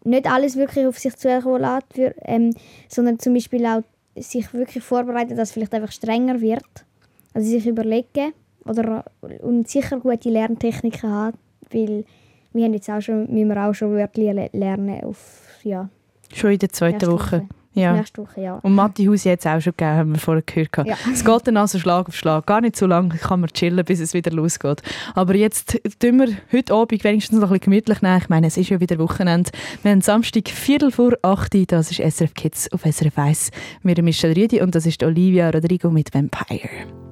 Speaker 1: nicht alles wirklich auf sich zukommen lässt, für, ähm, sondern zum Beispiel auch sich wirklich vorbereiten, dass es vielleicht einfach strenger wird. Also sich überlegen oder, und sicher gute Lerntechniken haben, weil wir haben jetzt auch schon, müssen wir auch schon Wörter lernen auf, ja.
Speaker 2: Schon in der zweiten Woche. Woche. Ja.
Speaker 1: Nächste Woche, ja.
Speaker 2: Und Mathe Haus jetzt auch schon gegeben, haben wir vorher gehört. Ja. Es geht dann also Schlag auf Schlag. Gar nicht so lange kann man chillen, bis es wieder losgeht. Aber jetzt tun wir heute Abend wenigstens noch ein bisschen gemütlich nehmen. Ich meine, es ist ja wieder Wochenende. Wir haben Samstag Viertel vor acht. Das ist SRF Kids auf SRF 1. Wir sind Michelle Rüdi und das ist Olivia Rodrigo mit Vampire.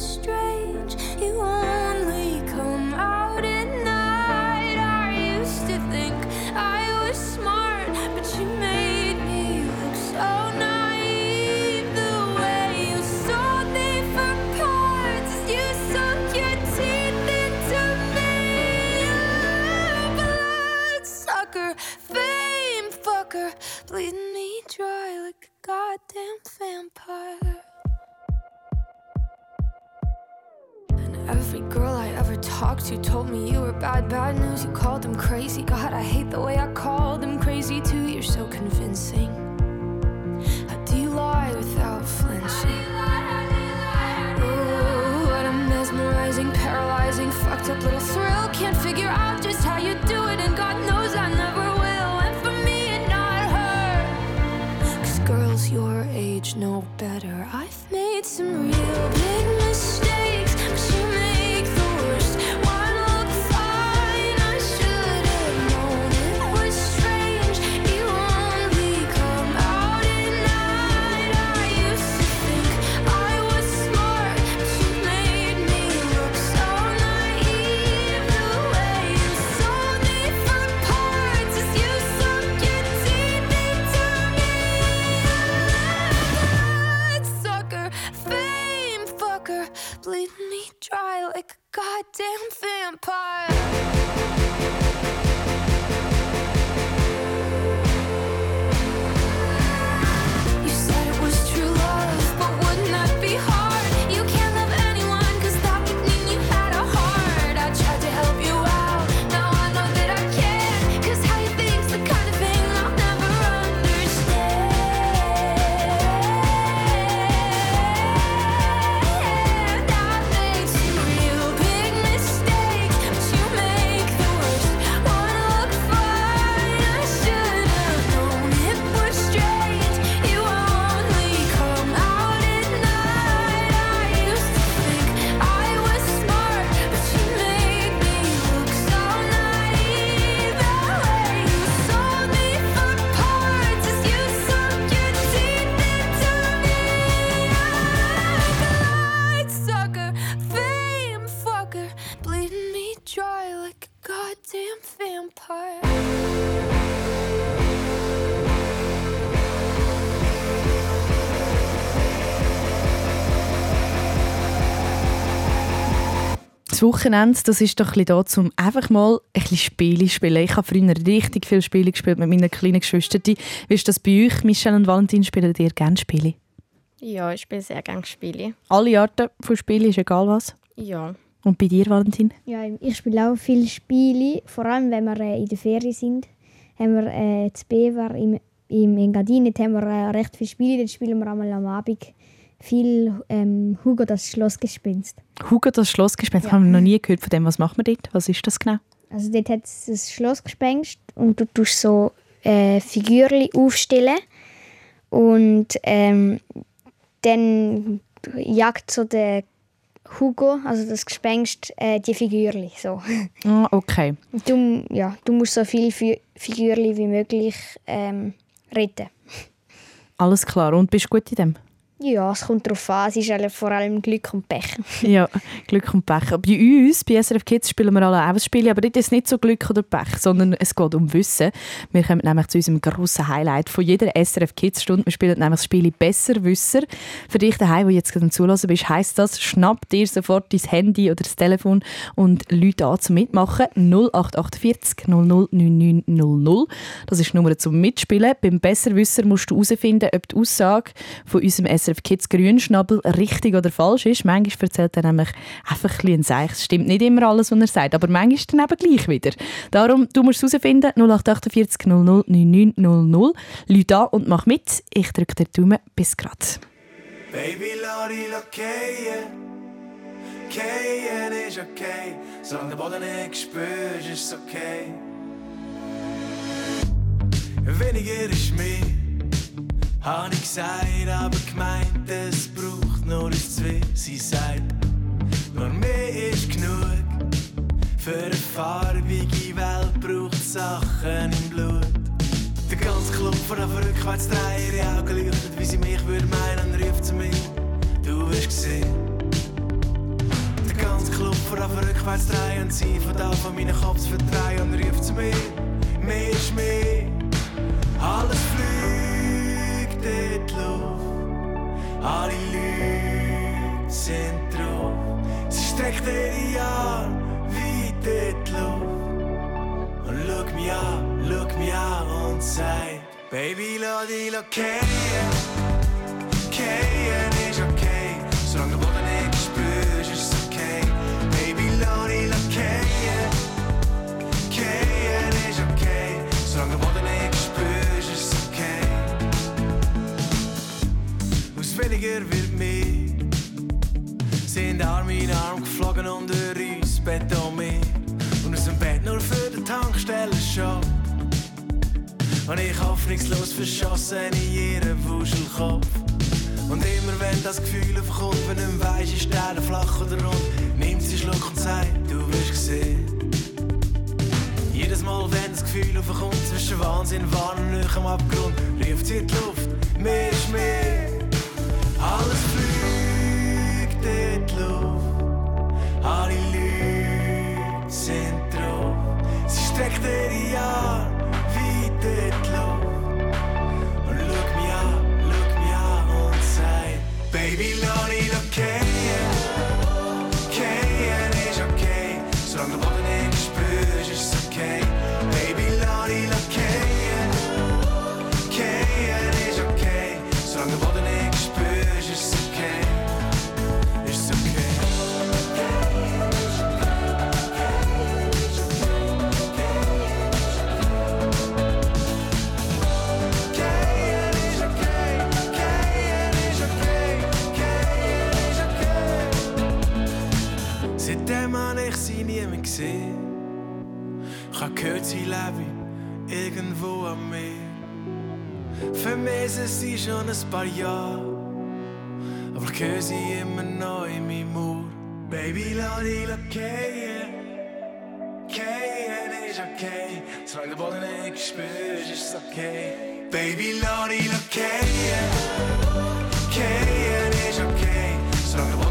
Speaker 9: straight. Goddamn vampire. And every girl I ever talked to told me you were bad, bad news. You called them crazy. God, I hate the way I called know better. I've
Speaker 2: das Wochenende, das ist doch ein bisschen da, um einfach mal ein bisschen Spiele zu spielen. Ich habe früher richtig viele Spiele gespielt mit meinen kleinen Geschwistern. Wie ist das bei euch, Michelle und Valentin? Spielen ihr gerne Spiele?
Speaker 4: Ja, ich spiele sehr gerne Spiele.
Speaker 2: Alle Arten von Spielen, ist egal was?
Speaker 4: Ja.
Speaker 2: Und bei dir, Valentin?
Speaker 1: Ja, ich spiele auch viele Spiele, vor allem wenn wir äh, in der Ferien sind. Haben wir äh, zu Bever im, im Engadin, dort haben wir äh, recht viele Spiele, dort spielen wir einmal am Abend viel ähm, Hugo das Schlossgespenst.
Speaker 2: Hugo das Schlossgespenst, ja. haben wir noch nie gehört von dem. Was macht man dort? Was ist das genau?
Speaker 1: Also dort hat es das Schlossgespenst und du tust so äh, Figürchen aufstellen und ähm, dann jagt so der Hugo, also das Gespenst, äh, die Figürchen. So.
Speaker 2: Ah, okay.
Speaker 1: Du, ja, du musst so viele Figürchen wie möglich ähm, retten.
Speaker 2: Alles klar. Und bist du gut in dem?
Speaker 1: Ja, es kommt darauf an. Es ist vor allem Glück und Pech. (laughs)
Speaker 2: ja, Glück und Pech. Bei uns, bei SRF Kids, spielen wir alle auch Spiele, aber dort ist nicht so Glück oder Pech, sondern es geht um Wissen. Wir kommen nämlich zu unserem grossen Highlight von jeder SRF Kids-Stunde. Wir spielen nämlich das Spiel «Besserwisser». Für dich daheim, wo jetzt gerade zulassen bist, heisst das, schnapp dir sofort dein Handy oder das Telefon und Leute an zum Mitmachen. 0848 00 9900. Das ist die Nummer zum Mitspielen. Beim «Besserwisser» musst du herausfinden, ob die Aussage von unserem SRF SRF Kids Grünschnabel richtig oder falsch ist. Manchmal erzählt er nämlich einfach ein Seich. Es stimmt nicht immer alles, was er sagt, aber manchmal dann eben gleich wieder. Darum, du musst es herausfinden, 0848 00 9900. Leute an und mach mit. Ich drücke dir Daumen. Bis grad.
Speaker 3: Baby, Lori, okay, okay, ist okay. Solange der Boden nicht spürst, ist es okay. Weniger ist mehr. Hab ich gesagt, aber gemeint, es braucht nur uns zwei. Sie sagt, nur mehr ist genug. Für eine farbige Welt braucht Sachen im Blut. Der ganze Club von der rückwärts drehen, ihre Augen leuchten, wie sie mich würde meinen, und ruft zu mir, du wirst gesehen. Der ganze Club von der rückwärts drehen, und sie von da von meinen Kopf verdrehen, und ruft zu mir, mehr ist mehr. Alles fliegt dort Luft. Alle Leute sind drauf. Sie streckt ihre Arme weit dort Luft. Und schau mich an, schau mich an und sagt, Baby, lass dich gehen. Gehen ist okay, solange der weniger wird mehr. Sind Arm in Arm geflogen unter uns, Bett und mir. Und aus dem Bett nur für den Tankstellen-Shop. Und ich hoffnungslos verschossen in ihren Wuschelkopf. Und immer wenn das Gefühl aufkommt, wenn nicht weisst, ist der flach oder rund, nimmt sie Schluck und sagt, du wirst gesehen. Jedes Mal, wenn das Gefühl aufkommt, zwischen Wahnsinn, Wahn und Nöch am Abgrund, ruft sie die Luft, mehr ist mehr. Alles fliegt in die Luft, alle Leute sind drauf. Sie streckt ihre Arme weit in die Luft. Und schau mich an, schau mich an und sagt, Baby, lass dich Meer. Vermisse sie schon ein paar Jahre. Aber ich höre sie immer noch in meinem Ohr. Baby, lass dich gehen. Gehen ist okay. Solange der Boden nicht spürst, ist es okay. Baby, lass dich gehen. Gehen ist okay. Solange der Boden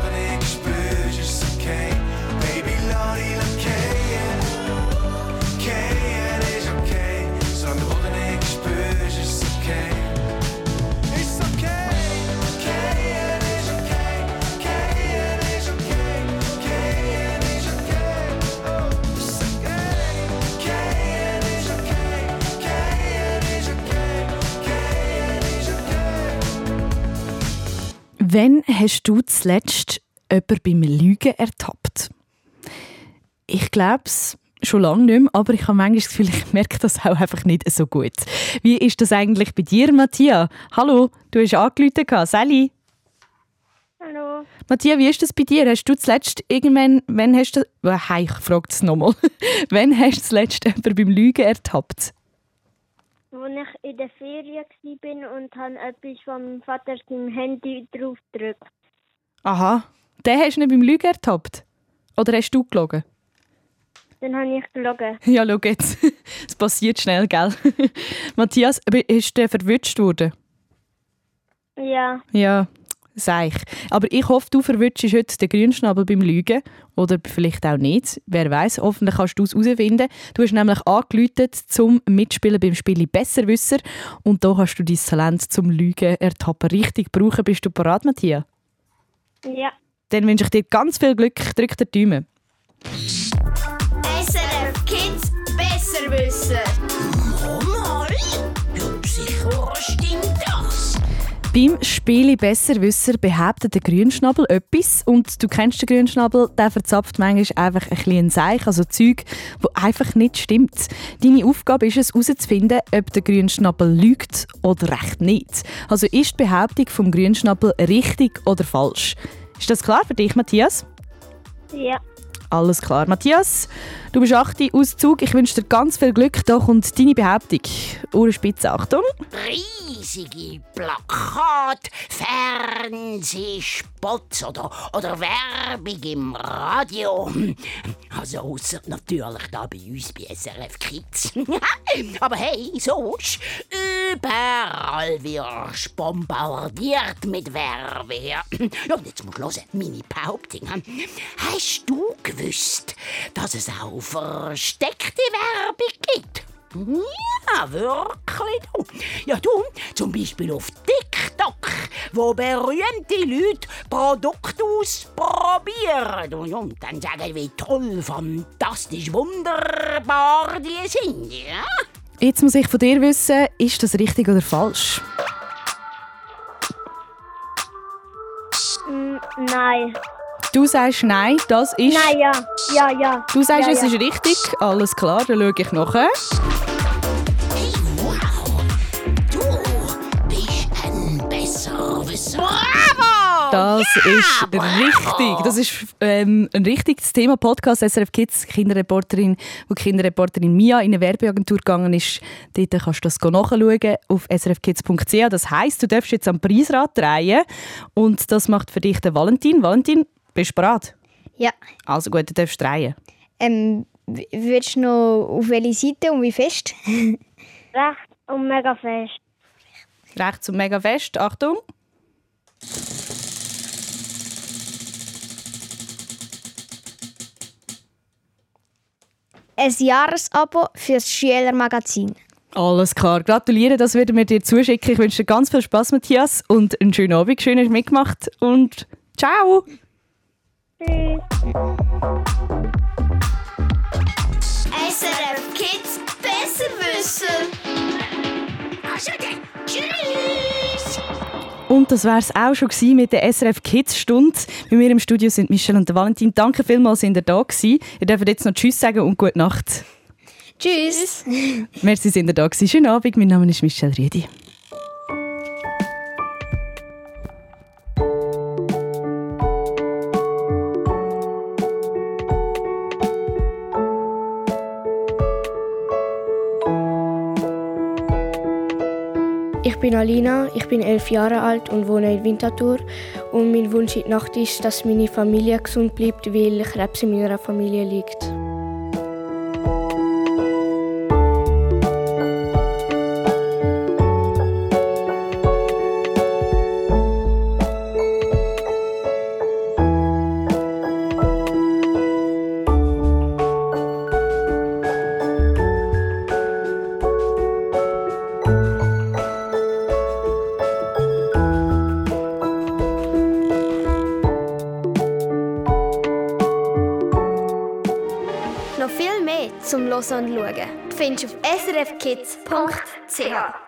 Speaker 2: Wann hast du zuletzt jemanden beim Lügen ertappt? Ich glaube es schon lange nicht mehr, aber ich habe manchmal das Gefühl, ich merke das auch einfach nicht so gut. Wie ist das eigentlich bei dir, Matthias? Hallo, du hast angerufen, Sally.
Speaker 17: Hallo.
Speaker 2: Matthias, wie ist das bei dir? Hast du zuletzt irgendwann, wenn hast du, oh, hey, ich frage es nochmal, (laughs) wann hast du zuletzt jemanden beim Lügen ertappt?
Speaker 17: Als ich in der Ferien war und habe etwas von meinem Vater seinem Handy drauf gedrückt.
Speaker 2: Aha, den hast du nicht beim Lügen ertappt? Oder hast du gelogen?
Speaker 17: Dann habe ich gelogen. (laughs)
Speaker 2: Ja, schau jetzt. (laughs) Es passiert schnell, gell? (laughs) Matthias, aber ist der verwünscht worden?
Speaker 17: Ja.
Speaker 2: Ja, sag ich. Aber ich hoffe, du verwünschst heute den Grünschnabel beim Lügen. Oder vielleicht auch nicht. Wer weiß, hoffentlich kannst du es herausfinden. Du hast nämlich angeläutet zum Mitspielen beim Spiel Besserwisser. Und da hast du dein Talent zum Lügen ertappen richtig brauchen. Bist du bereit, Matthias?
Speaker 17: Ja.
Speaker 2: Dann wünsche ich dir ganz viel Glück. Drück den Daumen. Beim Spiel Besserwisser behauptet der Grünschnabel etwas und du kennst den Grünschnabel, der verzapft manchmal einfach ein bisschen Seich, also Zeug, wo einfach nicht stimmt. Deine Aufgabe ist es, herauszufinden, ob der Grünschnabel lügt oder recht nicht. Also ist die Behauptung vom Grünschnabel richtig oder falsch? Ist das klar für dich, Matthias?
Speaker 17: Ja.
Speaker 2: Alles klar. Matthias, du bist 8 Auszug. Ich wünsche dir ganz viel Glück. Da kommt deine Behauptung. Ohrenspitze, Achtung.
Speaker 18: Riesige Plakat, Fernsehspots oder, oder Werbung im Radio. Also ausser natürlich da bei uns bei SRF Kids. (laughs) Aber hey, sonst überall wirst bombardiert mit Werbung. Ja, und jetzt musst du hören, meine Behauptung. Hast du gewusst, dass es auch versteckte Werbung gibt? Ja, wirklich. Du. Ja, du, zum Beispiel auf TikTok, wo berühmte Leute Produkte ausprobieren und, und dann sagen, wie toll, fantastisch, wunderbar die sind. Ja?
Speaker 2: Jetzt muss ich von dir wissen, ist das richtig oder falsch?
Speaker 17: Nein.
Speaker 2: Du sagst nein, das ist...
Speaker 17: Nein, ja. Ja, ja.
Speaker 2: Du sagst,
Speaker 17: ja,
Speaker 2: es
Speaker 17: ja.
Speaker 2: ist richtig. Alles klar, dann schaue ich nachher.
Speaker 18: Du bist ein Besserwisser. Bravo!
Speaker 2: Das ist
Speaker 18: bravo!
Speaker 2: richtig. Das ist ähm, ein richtiges Thema Podcast SRF Kids Kinderreporterin, wo die Kinderreporterin Mia in eine Werbeagentur gegangen ist. Dort kannst du das nachschauen auf srfkids.ch. Das heisst, du darfst jetzt am Preisrad drehen und das macht für dich der Valentin. Valentin, bist du bereit?
Speaker 1: Ja.
Speaker 2: Also gut, du darfst drehen.
Speaker 1: Ähm, willst du noch auf welche Seite und wie fest? (laughs)
Speaker 17: Recht und mega fest.
Speaker 2: Rechts und mega fest. Achtung.
Speaker 1: Ein Jahresabo fürs Schülermagazin.
Speaker 2: Alles klar, gratuliere, das werden wir dir zuschicken. Ich wünsche dir ganz viel Spaß, Matthias, und einen schönen Abend. Schön, dass du mitgemacht und ciao!
Speaker 17: Tschüss.
Speaker 15: SRF Kids besser wissen.
Speaker 18: Tschüss!
Speaker 2: Und das war es auch schon gewesen mit der SRF Kids Stunde. Bei mir im Studio sind Michelle und Valentin. Danke vielmals, sind ihr da gewesen. Ihr dürft jetzt noch Tschüss sagen und gute Nacht.
Speaker 1: Tschüss!
Speaker 2: Merci, sind ihr da gewesen. Schönen Abend, mein Name ist Michelle Riedi.
Speaker 19: Bin Alina, ich bin elf Jahre alt und wohne in Winterthur. Und mein Wunsch in der Nacht ist, dass meine Familie gesund bleibt, weil Krebs in meiner Familie liegt.
Speaker 15: Findest du auf srfkids.ch.